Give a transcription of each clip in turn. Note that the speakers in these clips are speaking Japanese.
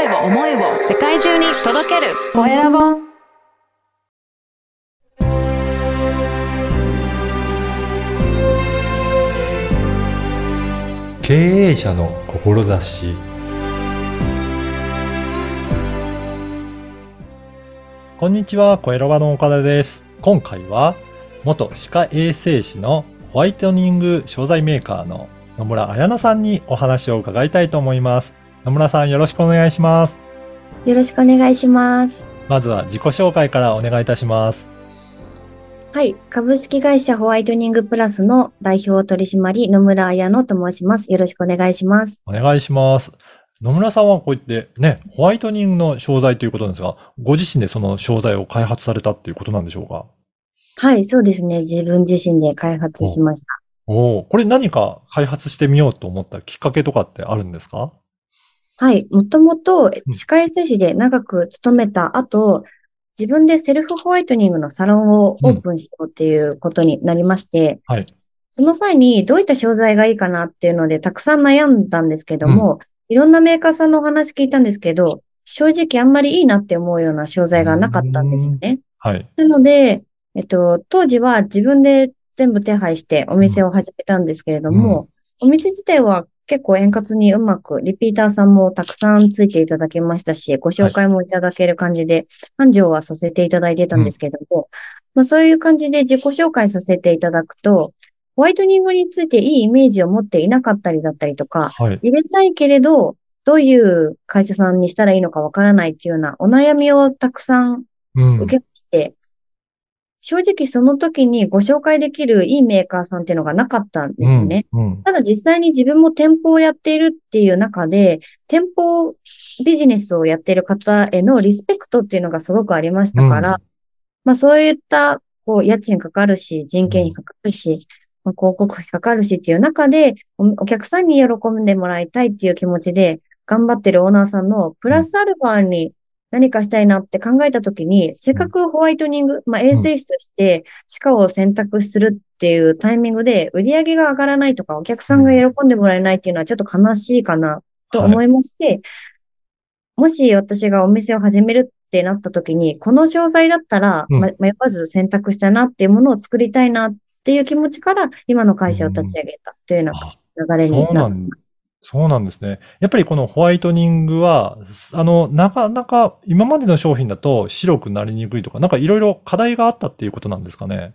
声を思いを世界中に届けるコエラボ経営者の志こんにちは、コエロバの岡田です。今回は、元歯科衛生士のホワイトニング商材メーカーの野村彩乃さんにお話を伺いたいと思います。野村さんよろしくお願いします。よろしくお願いします。まずは自己紹介からお願いいたします。はい。株式会社ホワイトニングプラスの代表取締野村彩乃と申します。よろしくお願いします。お願いします。野村さんはこう言ってね、ホワイトニングの商材ということなんですが、ご自身でその商材を開発されたっていうことなんでしょうか？はい、そうですね。自分自身で開発しました。おお、これ何か開発してみようと思ったきっかけとかってあるんですか？はい。もともとうん歯科衛生士で長く勤めた後、自分でセルフホワイトニングのサロンをオープンしようっていうことになりまして、はい。その際にどういった商材がいいかなっていうのでたくさん悩んだんですけども、いろんなメーカーさんのお話聞いたんですけど、正直あんまりいいなって思うような商材がなかったんですよね。はい。なので、えっと、当時は自分で全部手配してお店を始めたんですけれども、お店自体は結構円滑にうまく、リピーターさんもたくさんついていただけましたし、ご紹介もいただける感じで、繁盛はさせていただいてたんですけれども、まあそういう感じで自己紹介させていただくと、ホワイトニングについていいイメージを持っていなかったりだったりとか、はい。入れたいけれど、どういう会社さんにしたらいいのかわからないっていうようなお悩みをたくさんうん。受けまして、正直その時にご紹介できるいいメーカーさんっていうのがなかったんですね。うん。うん。ただ実際に自分も店舗をやっているっていう中で、店舗ビジネスをやっている方へのリスペクトっていうのがすごくありましたから、うんまあそういった、こう、家賃かかるし、人件費かかるし、まあ広告費かかるしっていう中でお、お客さんに喜んでもらいたいっていう気持ちで、頑張ってるオーナーさんのプラスアルファに何かしたいなって考えたときに、せっかくホワイトニング、まあ衛生士として歯科を選択するっていうタイミングで売り上げが上がらないとか、お客さんが喜んでもらえないっていうのはちょっと悲しいかなと思いまして、もし私がお店を始めるってなった時に、この商材だったら、迷わず選択したなっていうものを作りたいなっていう気持ちから、今の会社を立ち上げたというようあな流れになる。そうなん、そうなんですね。やっぱりこのホワイトニングは、あの、なかなか今までの商品だと白くなりにくいとか、なんかいろいろ課題があったっていうことなんですかね。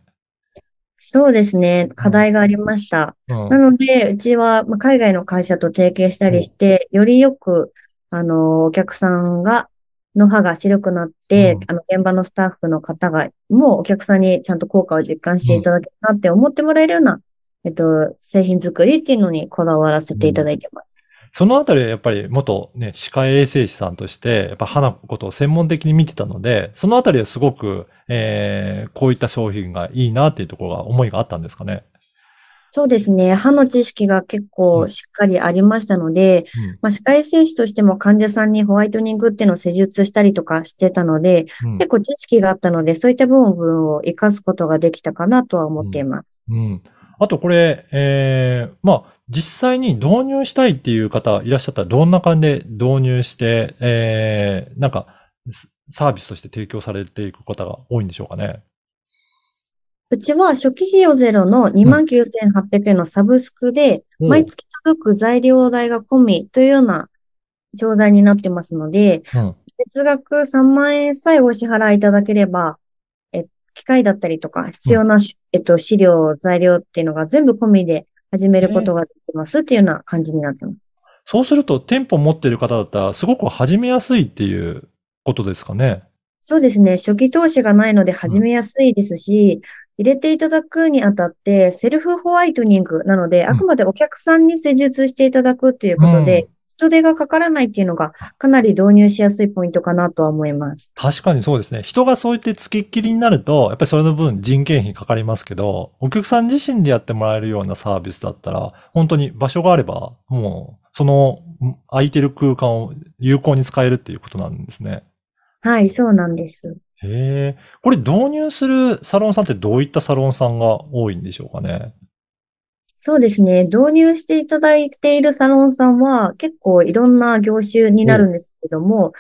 そうですね。課題がありました。うん。なので、うちはまあ海外の会社と提携したりして、よりよく、あの、お客さんが、の歯が白くなって、うんあの、現場のスタッフの方が、もうお客さんにちゃんと効果を実感していただけるなって思ってもらえるような、えっと、製品作りっていうのにこだわらせていただいてます。そのあたりはやっぱり元ね、歯科衛生士さんとして、やっぱ歯のことを専門的に見てたので、そのあたりはすごく、えー、こういった商品がいいなっていうところが思いがあったんですかね？そうですね。歯の知識が結構しっかりありましたので、まあ、歯科衛生士としても患者さんにホワイトニングっていうのを施術したりとかしてたので、うん。うん結構知識があったので、そういった部分を活かすことができたかなとは思っています。うん。あとこれ、えー、まあ、実際に導入したいっていう方いらっしゃったら、どんな感じで導入して、えー、なんか、スサービスとして提供されていく方が多いんでしょうかね？うちは初期費用ゼロの29,800円のサブスクで、毎月届く材料代が込みというような商材になってますので、うん。月額3万円さえお支払いいただければ、え、機械だったりとか、必要なし、えっと、資料、材料っていうのが全部込みで始めることができますっていうような感じになってます。そうすると、店舗持ってる方だったら、すごく始めやすいっていうことですかね。そうですね。初期投資がないので始めやすいですし、入れていただくにあたって、セルフホワイトニングなので、んあくまでお客さんに施術していただくっていうことで、人手がかからないっていうのが、かなり導入しやすいポイントかなとは思います。確かにそうですね。人がそう言って付きっきりになると、やっぱりそれの分人件費かかりますけど、お客さん自身でやってもらえるようなサービスだったら、本当に場所があれば、もう、そのん空いてる空間を有効に使えるっていうことなんですね。はい、そうなんです。へえ。これ導入するサロンさんってどういったサロンさんが多いんでしょうかね？そうですね。導入していただいているサロンさんは結構いろんな業種になるんですけども、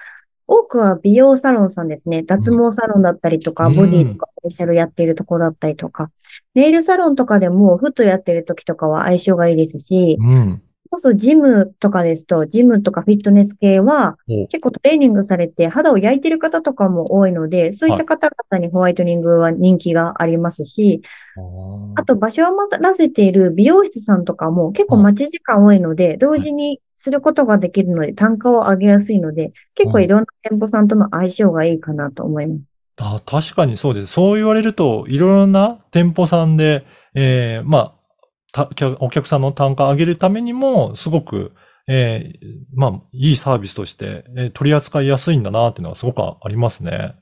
多くは美容サロンさんですね。脱毛サロンだったりとか、うんボディとかフェイシャルやっているところだったりとか、ネイルサロンとかでもフットやってる時とかは相性がいいですし、うん。こそジムとかですと、ジムとかフィットネス系はお結構トレーニングされて肌を焼いてる方とかも多いので、そういった方々にホワイトニングは人気がありますし、あと場所を余らせている美容室さんとかも結構待ち時間多いので、同時にすることができるので単価を上げやすいので、結構いろんな店舗さんとの相性がいいかなと思います。あ、確かにそうです。そう言われると、いろいろな店舗さんで、えーまあ、お客さんの単価上げるためにも、すごく、えーまあ、いいサービスとして、えー取り扱いやすいんだなっていうのはすごくありますね。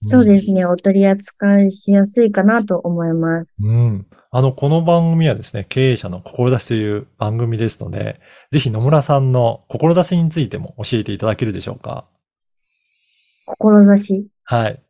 そうですね。お取り扱いしやすいかなと思います。うん。あの、この番組はですね、経営者の志という番組ですので、ぜひ野村さんの志についても教えていただけるでしょうか？志？はい。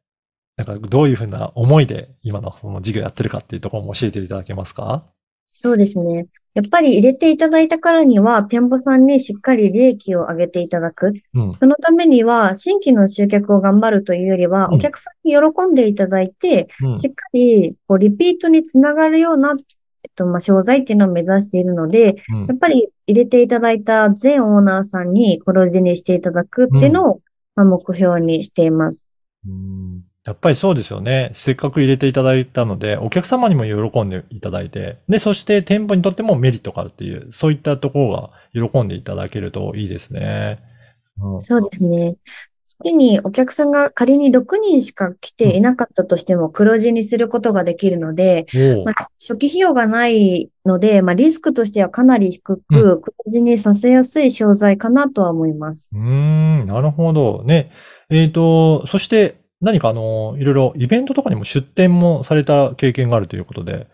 なんか、どういうふうな思いで今のその事業やってるかっていうところも教えていただけますか？そうですね。やっぱり入れていただいたからには、店舗さんにしっかり利益を上げていただく。うん。そのためには、新規の集客を頑張るというよりは、うんお客さんに喜んでいただいて、うんしっかり、こう、リピートにつながるような、えっと、まあ、商材っていうのを目指しているので、うんやっぱり入れていただいた全オーナーさんに黒字にしていただくっていうのを、まあ、目標にしています。うんやっぱりそうですよね。せっかく入れていただいたので、お客様にも喜んでいただいて、で、そして店舗にとってもメリットがあるっていう、そういったところが喜んでいただけるといいですね。うんそうですね。月にお客さんが仮に6人しか来ていなかったとしても黒字にすることができるので、まあ、初期費用がないので、まあ、リスクとしてはかなり低うく、黒字にさせやすい商材かなとは思います。うーん、なるほど。ね。えっと、そして何かあの、いろいろイベントとかにも出店もされた経験があるということで、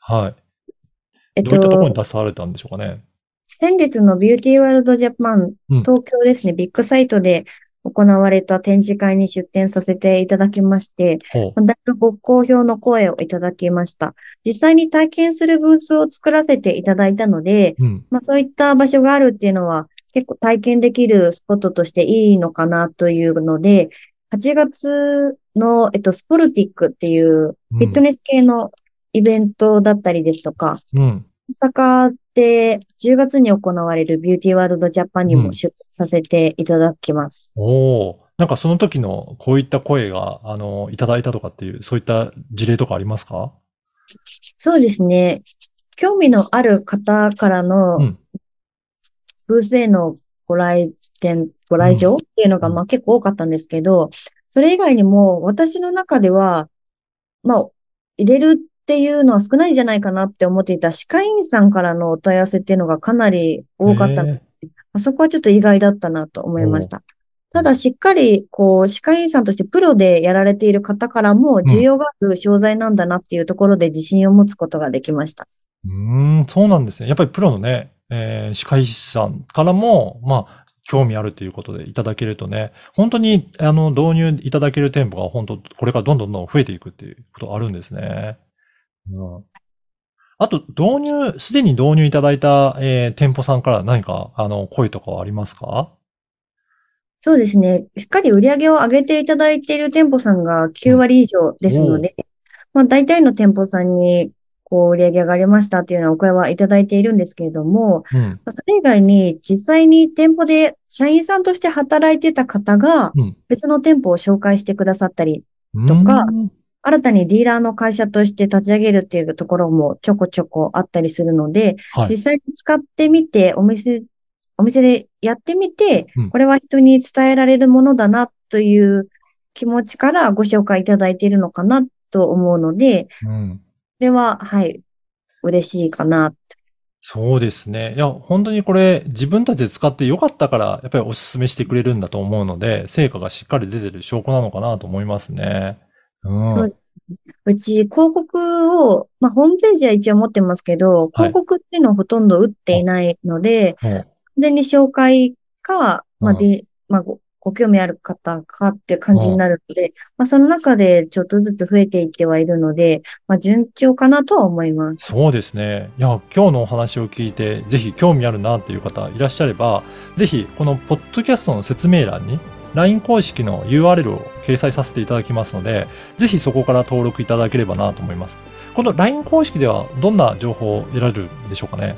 はい。えっどういったところにと、出されたんでしょうかね。先月のビューティーワールドジャパン、うん東京ですね、ビッグサイトで行われた展示会に出展させていただきまして、だいぶご好評の声をいただきました。実際に体験するブースを作らせていただいたので、うん。まあそういった場所があるっていうのは結構体験できるスポットとしていいのかなというので、8月の、えっと、スポルティックっていううんフィットネス系のイベントだったりですとか、うん。大阪で10月に行われるビューティーワールドジャパンにうんも出展させていただきます。おお、なんかその時のこういった声が、あの、いただいたとかっていう、そういった事例とかありますか？そうですね。興味のある方からのうんブースへのご来店、ご来場っていうのがうんまあ結構多かったんですけど、それ以外にも私の中では、まあ、入れるっていうのは少ないんじゃないかなって思っていた歯科医院さんからのお問い合わせっていうのがかなり多かったのへで、あそこはちょっと意外だったなと思いました。ただ、しっかり、こう、歯科医院さんとしてプロでやられている方からも、需要がある商材なんだなっていうところで自信を持つことができました。うーん、そうなんですね。やっぱりプロのね、えー歯科医師さんからも、まあ、興味あるということでいただけるとね、本当に、あの、導入いただける店舗が本当、これからどんどんどん増えていくっていうことあるんですね。うん。あと、導入、すでに導入いただいた、えー店舗さんから何か、あの、声とかはありますか？そうですね。しっかり売り上げを上げていただいている店舗さんが9割以上ですので、まあ大体の店舗さんに、こう、売り上げ上がりましたっていうようなお声はいただいているんですけれども、うん。まあそれ以外に実際に店舗で社員さんとして働いてた方がうん。別の店舗を紹介してくださったり、うんとか新たにディーラーの会社として立ち上げるっていうところもちょこちょこあったりするので、はい実。際に使ってみて、お店、お店でやってみてうん、これは人に伝えられるものだなという気持ちからご紹介いただいているのかなと思うので、うん。これは、はい、嬉しいかな。そうですね。いや、本当にこれ自分たちで使ってよかったから、やっぱりお勧めしてくれるんだと思うので、成果がしっかり出てる証拠なのかなと思いますね。うん。そううち広告を、まあ、ホームページは一応持ってますけど、はい広告っていうのをほとんど打っていないので、もう完全に紹介か、まあ、うんで、まあ、ごご興味ある方かっていう感じになるので、まあ、その中でちょっとずつ増えていってはいるので、まあ、順調かなとは思います。そうですね。いや、今日のお話を聞いて、ぜひ興味あるなっていう方いらっしゃれば、ぜひ、このポッドキャストの説明欄に、LINE 公式の URL を掲載させていただきますので、ぜひそこから登録いただければなと思います。この LINE 公式ではどんな情報を得られるんでしょうかね？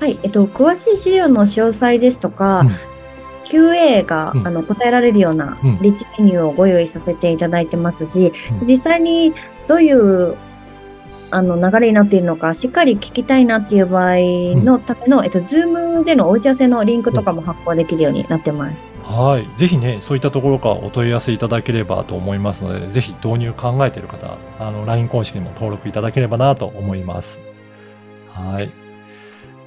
はい。えっと、詳しい資料の詳細ですとか、うん QA が、うんあの答えられるようなうんリッチメニューをご用意させていただいてますし、うん実際にどういうあの流れになっているのか、しっかり聞きたいなっていう場合のための、えっと、Zoom でのお打ち合わせのリンクとかも発行できるようになってます。はい。ぜひね、そういったところからお問い合わせいただければと思いますので、ぜひ導入考えている方、あの、LINE 公式にも登録いただければなと思います。はい。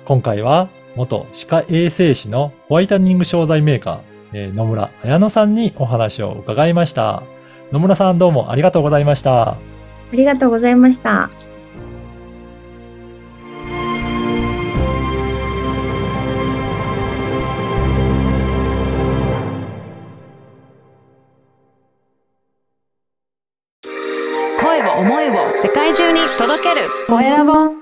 今回は、元歯科衛生士のホワイトニング商材メーカー、えー野村彩乃さんにお話を伺いました。野村さんどうもありがとうございました。ありがとうございました。声を思いを世界中に届けるコエラボ